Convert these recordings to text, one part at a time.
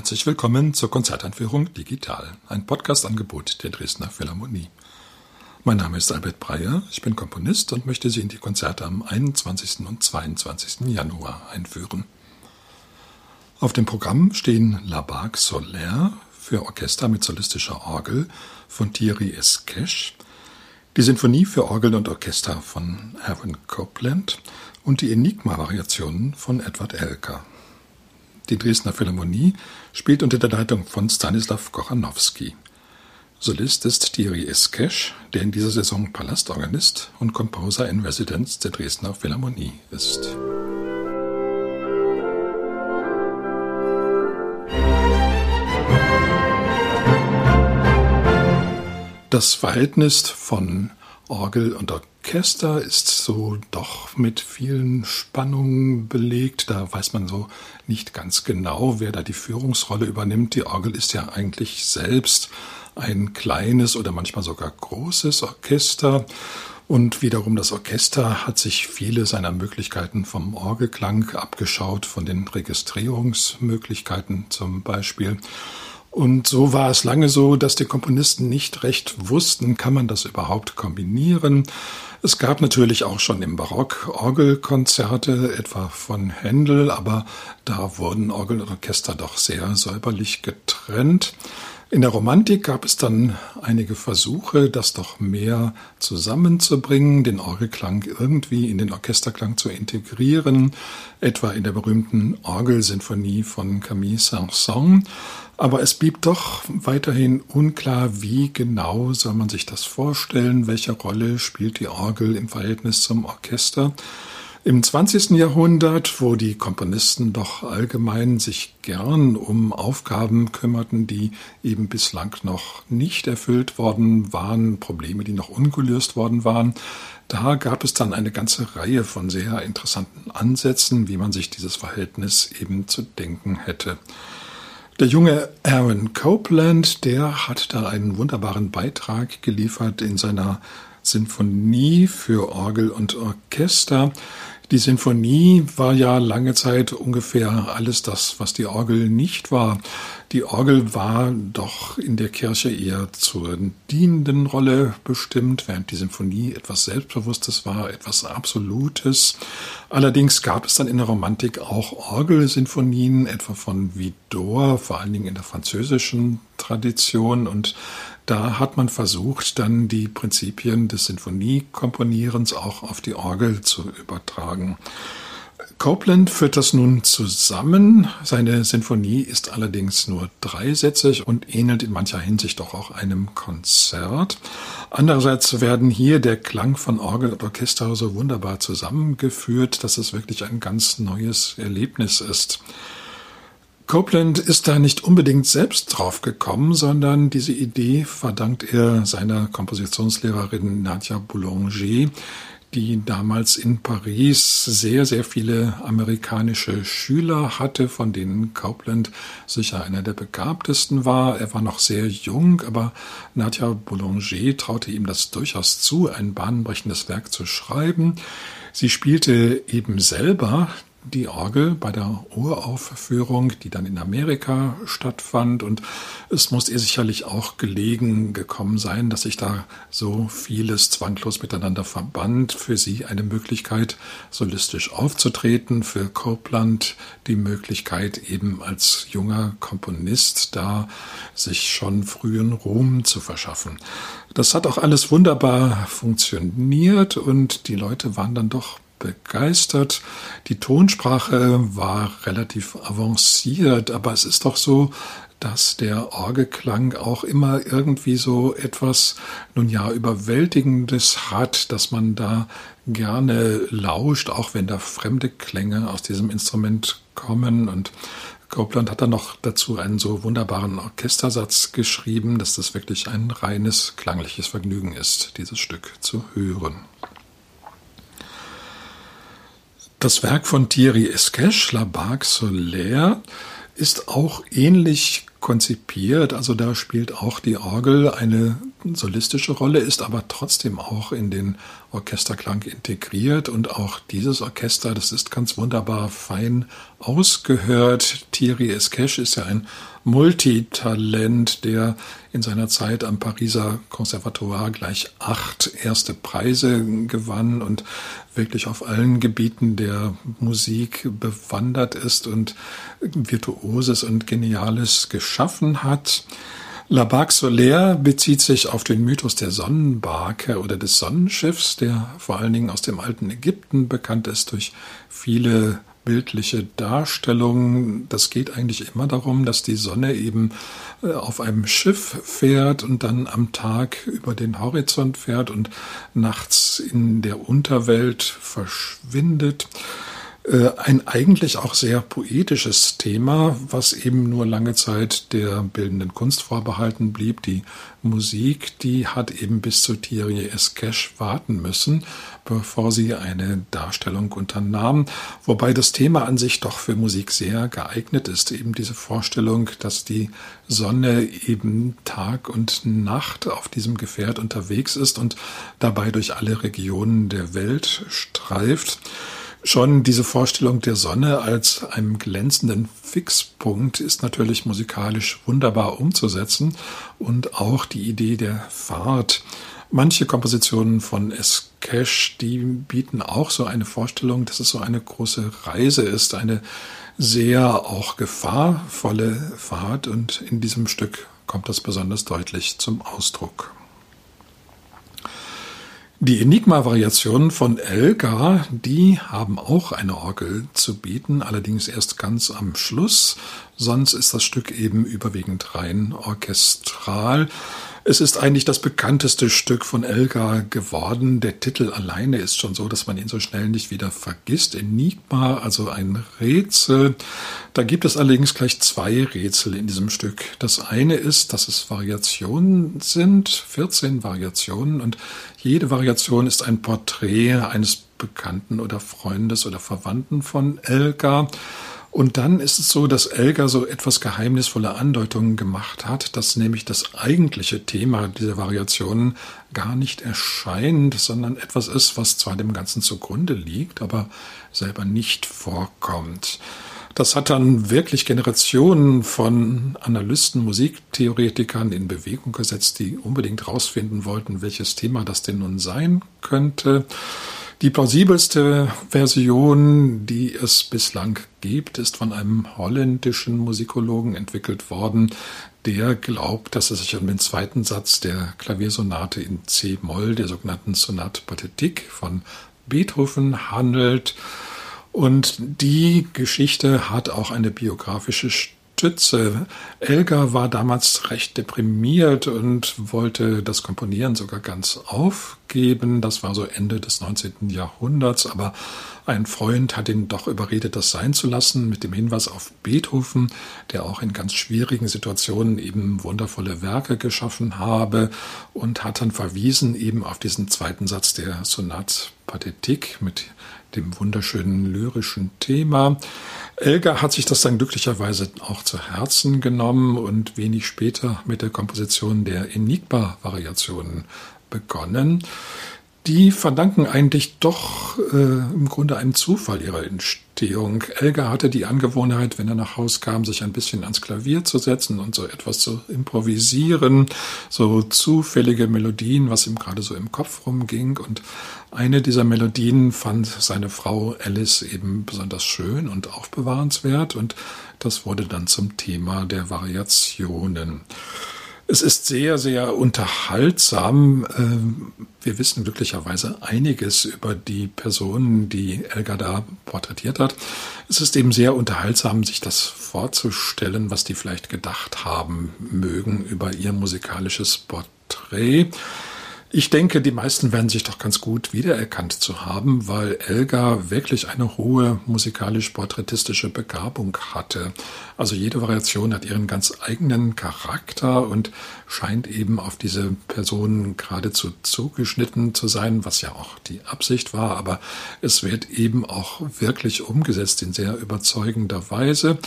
Herzlich willkommen zur Konzerteinführung Digital, ein Podcast-Angebot der Dresdner Philharmonie. Mein Name ist Albert Breyer, ich bin Komponist und möchte Sie in die Konzerte am 21. und 22. Januar einführen. Auf dem Programm stehen La Barque Solaire für Orchester mit solistischer Orgel von Thierry Esqueche, die Sinfonie für Orgel und Orchester von Erwin Copeland und die Enigma-Variationen von Edward Elker. Die Dresdner Philharmonie spielt unter der Leitung von Stanislav Kochanowski. Solist ist Thierry Eskesch, der in dieser Saison Palastorganist und Composer in Residence der Dresdner Philharmonie ist. Das Verhältnis von Orgel und Orchester ist so doch mit vielen Spannungen belegt. Da weiß man so nicht ganz genau, wer da die Führungsrolle übernimmt. Die Orgel ist ja eigentlich selbst ein kleines oder manchmal sogar großes Orchester. Und wiederum das Orchester hat sich viele seiner Möglichkeiten vom Orgelklang abgeschaut, von den Registrierungsmöglichkeiten zum Beispiel. Und so war es lange so, dass die Komponisten nicht recht wussten, kann man das überhaupt kombinieren. Es gab natürlich auch schon im Barock Orgelkonzerte, etwa von Händel, aber da wurden Orgel und Orchester doch sehr säuberlich getrennt. In der Romantik gab es dann einige Versuche, das doch mehr zusammenzubringen, den Orgelklang irgendwie in den Orchesterklang zu integrieren, etwa in der berühmten Orgelsinfonie von Camille Saint-Saëns. Aber es blieb doch weiterhin unklar, wie genau soll man sich das vorstellen, welche Rolle spielt die Orgel im Verhältnis zum Orchester. Im 20. Jahrhundert, wo die Komponisten doch allgemein sich gern um Aufgaben kümmerten, die eben bislang noch nicht erfüllt worden waren, Probleme, die noch ungelöst worden waren, da gab es dann eine ganze Reihe von sehr interessanten Ansätzen, wie man sich dieses Verhältnis eben zu denken hätte. Der junge Aaron Copeland, der hat da einen wunderbaren Beitrag geliefert in seiner Sinfonie für Orgel und Orchester. Die Sinfonie war ja lange Zeit ungefähr alles das, was die Orgel nicht war. Die Orgel war doch in der Kirche eher zur dienenden Rolle bestimmt, während die Sinfonie etwas Selbstbewusstes war, etwas Absolutes. Allerdings gab es dann in der Romantik auch Orgelsinfonien, etwa von Widor, vor allen Dingen in der französischen Tradition und da hat man versucht, dann die Prinzipien des Sinfoniekomponierens auch auf die Orgel zu übertragen. Copeland führt das nun zusammen. Seine Sinfonie ist allerdings nur dreisätzig und ähnelt in mancher Hinsicht doch auch einem Konzert. Andererseits werden hier der Klang von Orgel und Orchester so wunderbar zusammengeführt, dass es wirklich ein ganz neues Erlebnis ist. Copeland ist da nicht unbedingt selbst drauf gekommen, sondern diese Idee verdankt er seiner Kompositionslehrerin Nadia Boulanger, die damals in Paris sehr, sehr viele amerikanische Schüler hatte, von denen Copeland sicher einer der begabtesten war. Er war noch sehr jung, aber Nadia Boulanger traute ihm das durchaus zu, ein bahnbrechendes Werk zu schreiben. Sie spielte eben selber die Orgel bei der Uraufführung, die dann in Amerika stattfand. Und es muss ihr sicherlich auch gelegen gekommen sein, dass sich da so vieles zwanglos miteinander verband. Für sie eine Möglichkeit, solistisch aufzutreten. Für Copeland die Möglichkeit, eben als junger Komponist da sich schon frühen Ruhm zu verschaffen. Das hat auch alles wunderbar funktioniert und die Leute waren dann doch begeistert. Die Tonsprache war relativ avanciert, aber es ist doch so, dass der Orgelklang auch immer irgendwie so etwas, nun ja, Überwältigendes hat, dass man da gerne lauscht, auch wenn da fremde Klänge aus diesem Instrument kommen. Und Copeland hat dann noch dazu einen so wunderbaren Orchestersatz geschrieben, dass das wirklich ein reines klangliches Vergnügen ist, dieses Stück zu hören. Das Werk von Thierry Esqueche, La Barque Solaire, ist auch ähnlich konzipiert. Also da spielt auch die Orgel eine solistische Rolle, ist aber trotzdem auch in den Orchesterklang integriert und auch dieses Orchester, das ist ganz wunderbar fein ausgehört. Thierry Esqueche ist ja ein Multitalent, der in seiner Zeit am Pariser Conservatoire gleich acht erste Preise gewann und wirklich auf allen Gebieten der Musik bewandert ist und Virtuoses und Geniales geschaffen hat. La Barque Solaire bezieht sich auf den Mythos der Sonnenbarke oder des Sonnenschiffs, der vor allen Dingen aus dem alten Ägypten bekannt ist durch viele bildliche Darstellungen. Das geht eigentlich immer darum, dass die Sonne eben äh, auf einem Schiff fährt und dann am Tag über den Horizont fährt und nachts in der Unterwelt verschwindet. Äh, ein eigentlich auch sehr poetisches Thema, was eben nur lange Zeit der bildenden Kunst vorbehalten blieb. Die Musik, die hat eben bis zu Thierry Esqueche warten müssen, bevor sie eine Darstellung unternahm. Wobei das Thema an sich doch für Musik sehr geeignet ist. Eben diese Vorstellung, dass die Sonne eben Tag und Nacht auf diesem Gefährt unterwegs ist und dabei durch alle Regionen der Welt streift. Schon diese Vorstellung der Sonne als einem glänzenden Fixpunkt ist natürlich musikalisch wunderbar umzusetzen und auch die Idee der Fahrt. Manche Kompositionen von Eskesh, die bieten auch so eine Vorstellung, dass es so eine große Reise ist, eine sehr auch gefahrvolle Fahrt und in diesem Stück kommt das besonders deutlich zum Ausdruck. Die Enigma-Variationen von Elgar, die haben auch eine Orgel zu bieten, allerdings erst ganz am Schluss. Sonst ist das Stück eben überwiegend rein orchestral. Es ist eigentlich das bekannteste Stück von Elgar geworden. Der Titel alleine ist schon so, dass man ihn so schnell nicht wieder vergisst. Enigma, also ein Rätsel. Da gibt es allerdings gleich zwei Rätsel in diesem Stück. Das eine ist, dass es Variationen sind, 14 Variationen und jede Variation ist ein Porträt eines Bekannten oder Freundes oder Verwandten von Elgar. Und dann ist es so, dass Elgar so etwas geheimnisvolle Andeutungen gemacht hat, dass nämlich das eigentliche Thema dieser Variationen gar nicht erscheint, sondern etwas ist, was zwar dem Ganzen zugrunde liegt, aber selber nicht vorkommt. Das hat dann wirklich Generationen von Analysten, Musiktheoretikern in Bewegung gesetzt, die unbedingt herausfinden wollten, welches Thema das denn nun sein könnte. Die plausibelste Version, die es bislang gibt, ist von einem holländischen Musikologen entwickelt worden, der glaubt, dass es sich um den zweiten Satz der Klaviersonate in C-Moll, der sogenannten Sonate Pathétique von Beethoven handelt. Und die Geschichte hat auch eine biografische Stütze. Elgar war damals recht deprimiert und wollte das Komponieren sogar ganz aufgeben. Das war so Ende des 19. Jahrhunderts, aber ein Freund hat ihn doch überredet, das sein zu lassen, mit dem Hinweis auf Beethoven, der auch in ganz schwierigen Situationen eben wundervolle Werke geschaffen habe und hat dann verwiesen eben auf diesen zweiten Satz der Sonat Pathetik mit dem wunderschönen lyrischen Thema. Elgar hat sich das dann glücklicherweise auch zu Herzen genommen und wenig später mit der Komposition der Enigma-Variationen begonnen. Die verdanken eigentlich doch äh, im Grunde einem Zufall ihrer Entstehung. Elgar hatte die Angewohnheit, wenn er nach Haus kam, sich ein bisschen ans Klavier zu setzen und so etwas zu improvisieren, so zufällige Melodien, was ihm gerade so im Kopf rumging. Und eine dieser Melodien fand seine Frau Alice eben besonders schön und aufbewahrenswert und das wurde dann zum Thema der Variationen. Es ist sehr, sehr unterhaltsam. Ähm, wir wissen glücklicherweise einiges über die Personen, die Elgar da porträtiert hat. Es ist eben sehr unterhaltsam, sich das vorzustellen, was die vielleicht gedacht haben mögen über ihr musikalisches Porträt. Ich denke, die meisten werden sich doch ganz gut wiedererkannt zu haben, weil Elgar wirklich eine hohe musikalisch-porträtistische Begabung hatte. Also jede Variation hat ihren ganz eigenen Charakter und scheint eben auf diese Person geradezu zugeschnitten zu sein, was ja auch die Absicht war, aber es wird eben auch wirklich umgesetzt in sehr überzeugender Weise.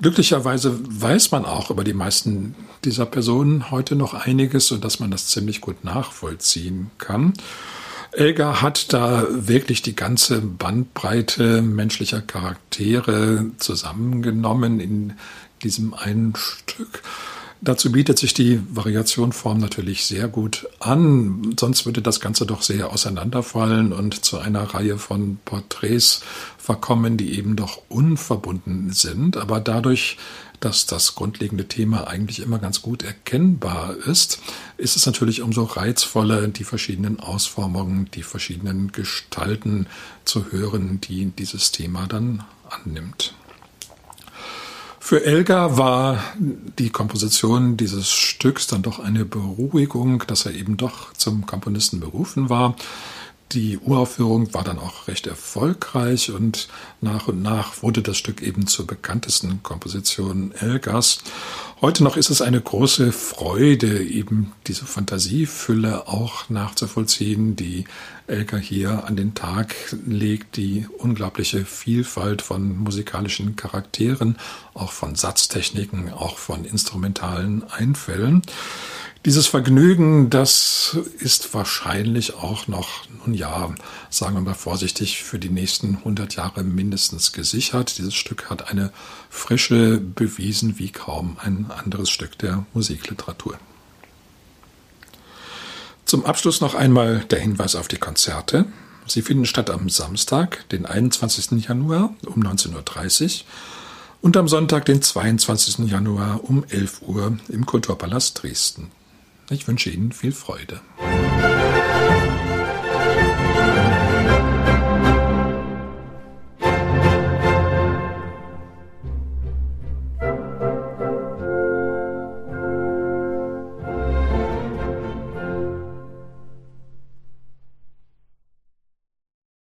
Glücklicherweise weiß man auch über die meisten dieser Personen heute noch einiges, sodass man das ziemlich gut nachvollziehen kann. Elgar hat da wirklich die ganze Bandbreite menschlicher Charaktere zusammengenommen in diesem einen Stück. Dazu bietet sich die Variationform natürlich sehr gut an, sonst würde das Ganze doch sehr auseinanderfallen und zu einer Reihe von Porträts verkommen, die eben doch unverbunden sind. Aber dadurch, dass das grundlegende Thema eigentlich immer ganz gut erkennbar ist, ist es natürlich umso reizvoller, die verschiedenen Ausformungen, die verschiedenen Gestalten zu hören, die dieses Thema dann annimmt. Für Elgar war die Komposition dieses Stücks dann doch eine Beruhigung, dass er eben doch zum Komponisten berufen war. Die Uraufführung war dann auch recht erfolgreich und nach und nach wurde das Stück eben zur bekanntesten Komposition Elgars. Heute noch ist es eine große Freude, eben diese Fantasiefülle auch nachzuvollziehen, die Elgar hier an den Tag legt, die unglaubliche Vielfalt von musikalischen Charakteren, auch von Satztechniken, auch von instrumentalen Einfällen. Dieses Vergnügen, das ist wahrscheinlich auch noch, nun ja, sagen wir mal vorsichtig, für die nächsten 100 Jahre mindestens gesichert. Dieses Stück hat eine Frische bewiesen wie kaum ein anderes Stück der Musikliteratur. Zum Abschluss noch einmal der Hinweis auf die Konzerte. Sie finden statt am Samstag, den 21. Januar um 19.30 Uhr und am Sonntag, den 22. Januar um 11 Uhr im Kulturpalast Dresden. Ich wünsche Ihnen viel Freude.